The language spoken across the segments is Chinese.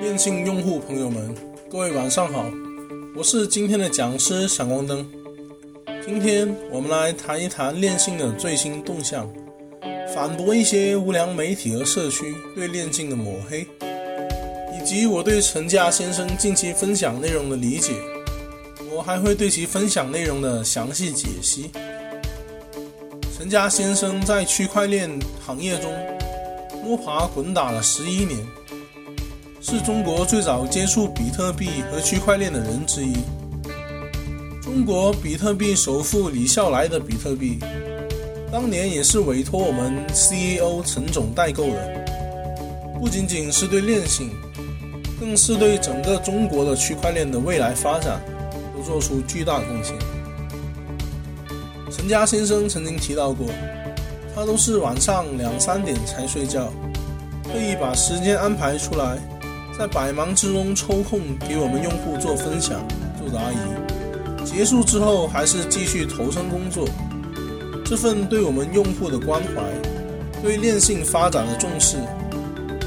电信用户朋友们，各位晚上好，我是今天的讲师闪光灯。今天我们来谈一谈链信的最新动向，反驳一些无良媒体和社区对链信的抹黑，以及我对陈家先生近期分享内容的理解。我还会对其分享内容的详细解析。陈家先生在区块链行业中摸爬滚打了十一年。是中国最早接触比特币和区块链的人之一。中国比特币首富李笑来的比特币，当年也是委托我们 CEO 陈总代购的。不仅仅是对链信，更是对整个中国的区块链的未来发展都做出巨大贡献。陈家先生曾经提到过，他都是晚上两三点才睡觉，特意把时间安排出来。在百忙之中抽空给我们用户做分享、做答疑，结束之后还是继续投身工作。这份对我们用户的关怀、对链信发展的重视、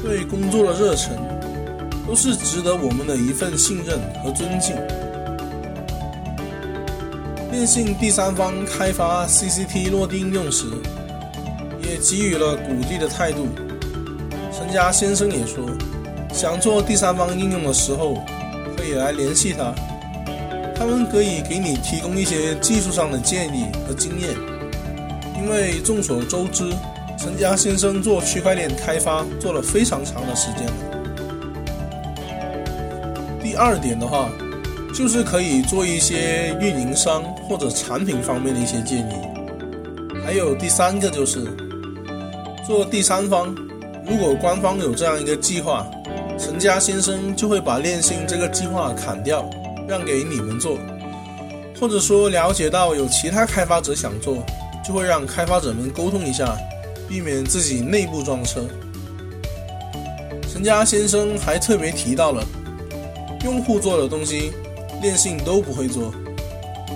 对工作的热忱，都是值得我们的一份信任和尊敬。电信第三方开发 CCT 落地应用时，也给予了鼓励的态度。陈家先生也说。想做第三方应用的时候，可以来联系他，他们可以给你提供一些技术上的建议和经验。因为众所周知，陈家先生做区块链开发做了非常长的时间了。第二点的话，就是可以做一些运营商或者产品方面的一些建议。还有第三个就是做第三方，如果官方有这样一个计划。陈家先生就会把链信这个计划砍掉，让给你们做，或者说了解到有其他开发者想做，就会让开发者们沟通一下，避免自己内部撞车。陈家先生还特别提到了，用户做的东西，链信都不会做，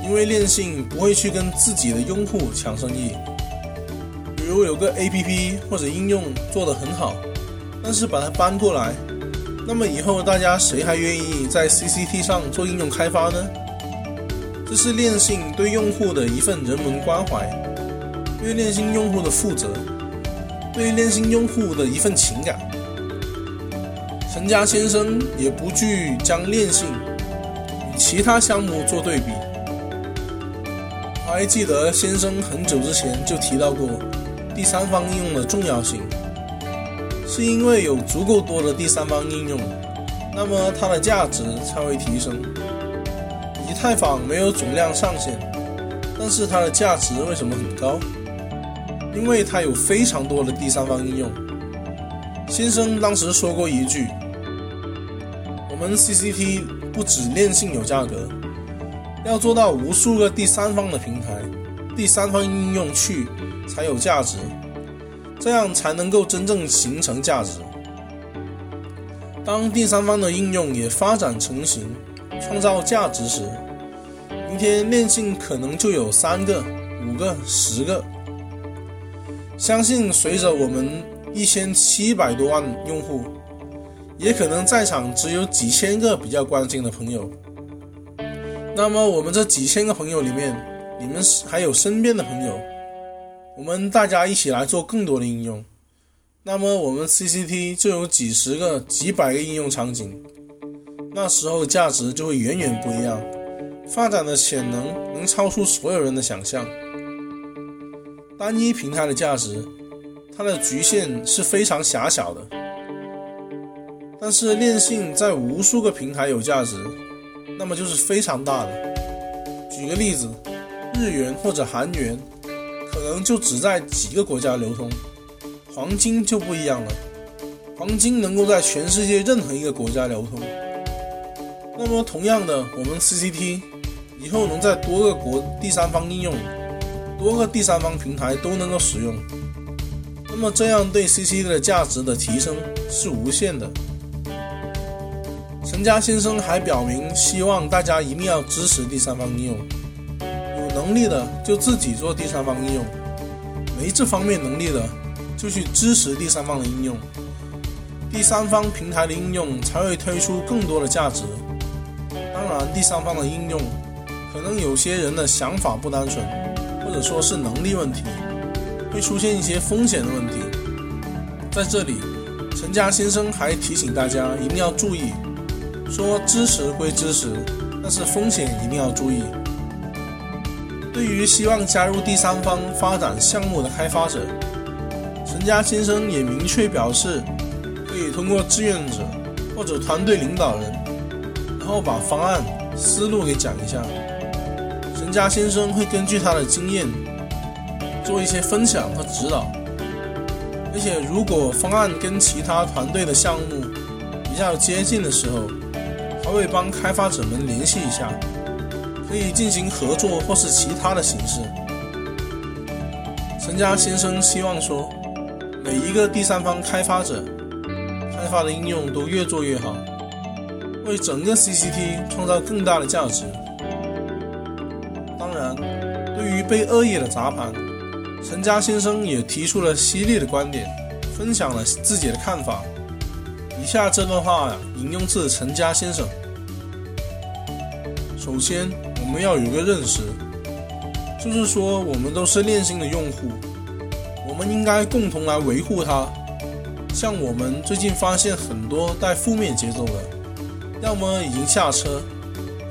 因为链信不会去跟自己的用户抢生意。比如有个 APP 或者应用做得很好，但是把它搬过来。那么以后大家谁还愿意在 CCT 上做应用开发呢？这是链信对用户的一份人文关怀，对链信用户的负责，对链信用户的一份情感。陈家先生也不惧将链信其他项目做对比。还记得先生很久之前就提到过第三方应用的重要性。是因为有足够多的第三方应用，那么它的价值才会提升。以太坊没有总量上限，但是它的价值为什么很高？因为它有非常多的第三方应用。先生当时说过一句：“我们 CCT 不止链信有价格，要做到无数个第三方的平台、第三方应用去才有价值。”这样才能够真正形成价值。当第三方的应用也发展成型，创造价值时，明天链信可能就有三个、五个、十个。相信随着我们一千七百多万用户，也可能在场只有几千个比较关心的朋友。那么我们这几千个朋友里面，你们还有身边的朋友？我们大家一起来做更多的应用，那么我们 CCT 就有几十个、几百个应用场景，那时候价值就会远远不一样，发展的潜能能超出所有人的想象。单一平台的价值，它的局限是非常狭小的，但是链信在无数个平台有价值，那么就是非常大的。举个例子，日元或者韩元。可能就只在几个国家流通，黄金就不一样了，黄金能够在全世界任何一个国家流通。那么同样的，我们 CCT 以后能在多个国第三方应用、多个第三方平台都能够使用，那么这样对 CCT 的价值的提升是无限的。陈家先生还表明，希望大家一定要支持第三方应用。有能力的就自己做第三方应用，没这方面能力的，就去支持第三方的应用，第三方平台的应用才会推出更多的价值。当然，第三方的应用可能有些人的想法不单纯，或者说是能力问题，会出现一些风险的问题。在这里，陈家先生还提醒大家一定要注意，说支持归支持，但是风险一定要注意。对于希望加入第三方发展项目的开发者，陈家先生也明确表示，可以通过志愿者或者团队领导人，然后把方案思路给讲一下。陈家先生会根据他的经验做一些分享和指导，而且如果方案跟其他团队的项目比较接近的时候，会帮开发者们联系一下。可以进行合作或是其他的形式。陈家先生希望说，每一个第三方开发者开发的应用都越做越好，为整个 CCT 创造更大的价值。当然，对于被恶意的砸盘，陈家先生也提出了犀利的观点，分享了自己的看法。以下这段话引用自陈家先生。首先。我们要有个认识，就是说我们都是链信的用户，我们应该共同来维护它。像我们最近发现很多带负面节奏的，要么已经下车，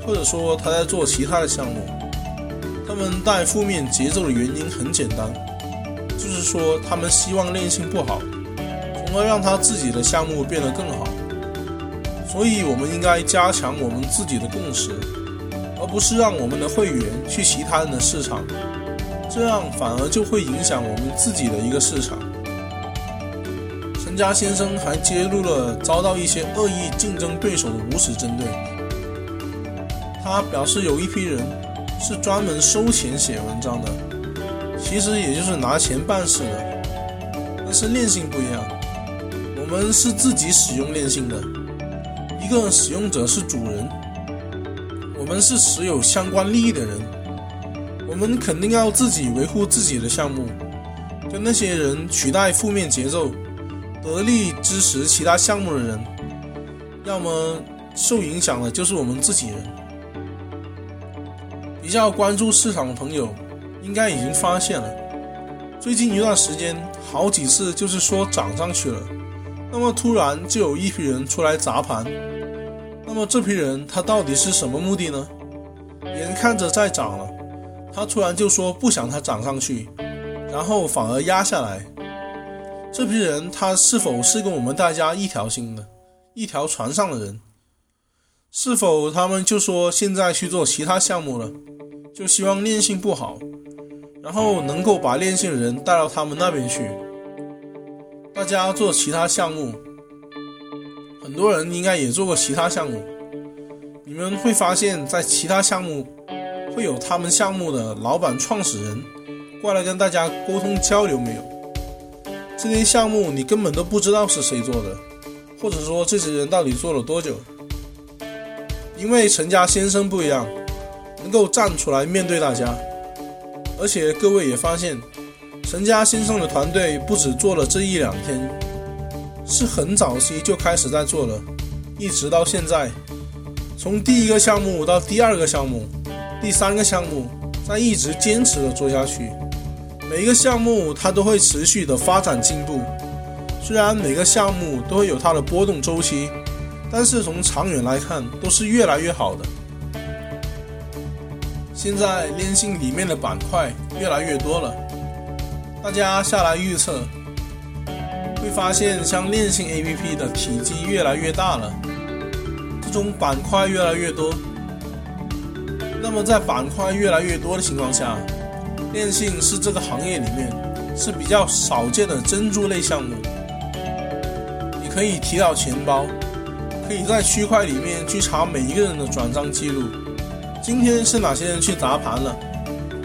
或者说他在做其他的项目。他们带负面节奏的原因很简单，就是说他们希望链信不好，从而让他自己的项目变得更好。所以，我们应该加强我们自己的共识。而不是让我们的会员去其他人的市场，这样反而就会影响我们自己的一个市场。陈家先生还揭露了遭到一些恶意竞争对手的无耻针对。他表示有一批人是专门收钱写文章的，其实也就是拿钱办事的。但是链性不一样，我们是自己使用链性的，一个使用者是主人。我们是持有相关利益的人，我们肯定要自己维护自己的项目，跟那些人取代负面节奏、得力支持其他项目的人，要么受影响的就是我们自己人。比较关注市场的朋友，应该已经发现了，最近一段时间好几次就是说涨上去了，那么突然就有一批人出来砸盘。那么这批人他到底是什么目的呢？眼看着在涨了，他突然就说不想它涨上去，然后反而压下来。这批人他是否是跟我们大家一条心的、一条船上的人？是否他们就说现在去做其他项目了，就希望链性不好，然后能够把链性的人带到他们那边去，大家做其他项目。很多人应该也做过其他项目，你们会发现在其他项目会有他们项目的老板、创始人过来跟大家沟通交流没有？这些项目你根本都不知道是谁做的，或者说这些人到底做了多久？因为陈家先生不一样，能够站出来面对大家，而且各位也发现，陈家先生的团队不止做了这一两天。是很早期就开始在做了，一直到现在，从第一个项目到第二个项目，第三个项目，在一直坚持的做下去。每一个项目它都会持续的发展进步，虽然每个项目都会有它的波动周期，但是从长远来看都是越来越好的。现在链信里面的板块越来越多了，大家下来预测。会发现，像链性 APP 的体积越来越大了，这种板块越来越多。那么，在板块越来越多的情况下，链性是这个行业里面是比较少见的珍珠类项目。你可以提到钱包，可以在区块里面去查每一个人的转账记录，今天是哪些人去砸盘了。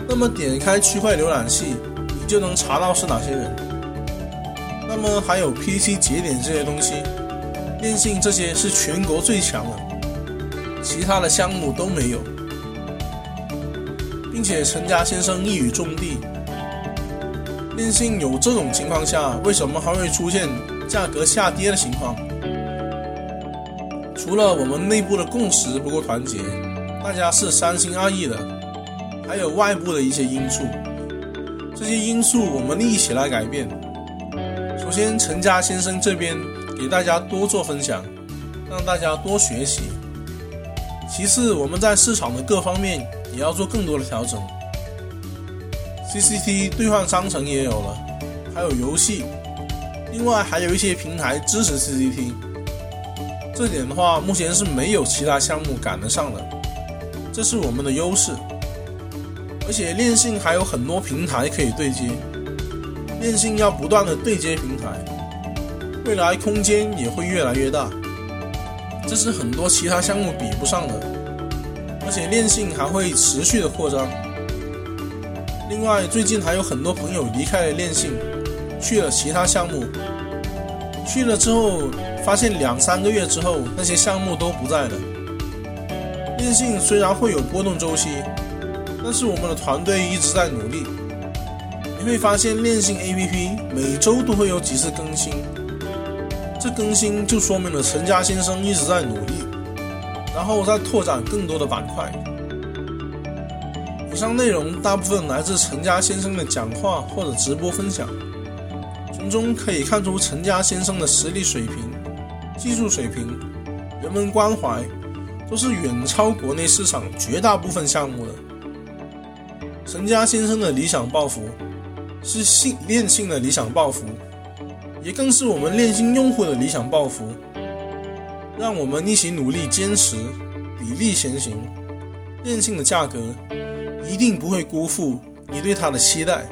那么，点开区块浏览器，你就能查到是哪些人。那么还有 PC 节点这些东西，电信这些是全国最强的，其他的项目都没有，并且陈家先生一语中的，电信有这种情况下，为什么还会出现价格下跌的情况？除了我们内部的共识不够团结，大家是三心二意的，还有外部的一些因素。这些因素我们一起来改变。首先，陈家先生这边给大家多做分享，让大家多学习。其次，我们在市场的各方面也要做更多的调整。CCT 兑换商城也有了，还有游戏，另外还有一些平台支持 CCT。这点的话，目前是没有其他项目赶得上的，这是我们的优势。而且链信还有很多平台可以对接，链信要不断的对接平台，未来空间也会越来越大，这是很多其他项目比不上的。而且链信还会持续的扩张。另外，最近还有很多朋友离开了链信，去了其他项目。去了之后，发现两三个月之后，那些项目都不在了。链信虽然会有波动周期，但是我们的团队一直在努力。你会发现恋心 APP 每周都会有几次更新，这更新就说明了陈家先生一直在努力，然后再拓展更多的板块。以上内容大部分来自陈家先生的讲话或者直播分享，从中可以看出陈家先生的实力水平、技术水平、人文关怀，都是远超国内市场绝大部分项目的。陈家先生的理想抱负，是性恋性的理想抱负，也更是我们链信用户的理想抱负。让我们一起努力坚持，砥砺前行，电信的价格。一定不会辜负你对它的期待。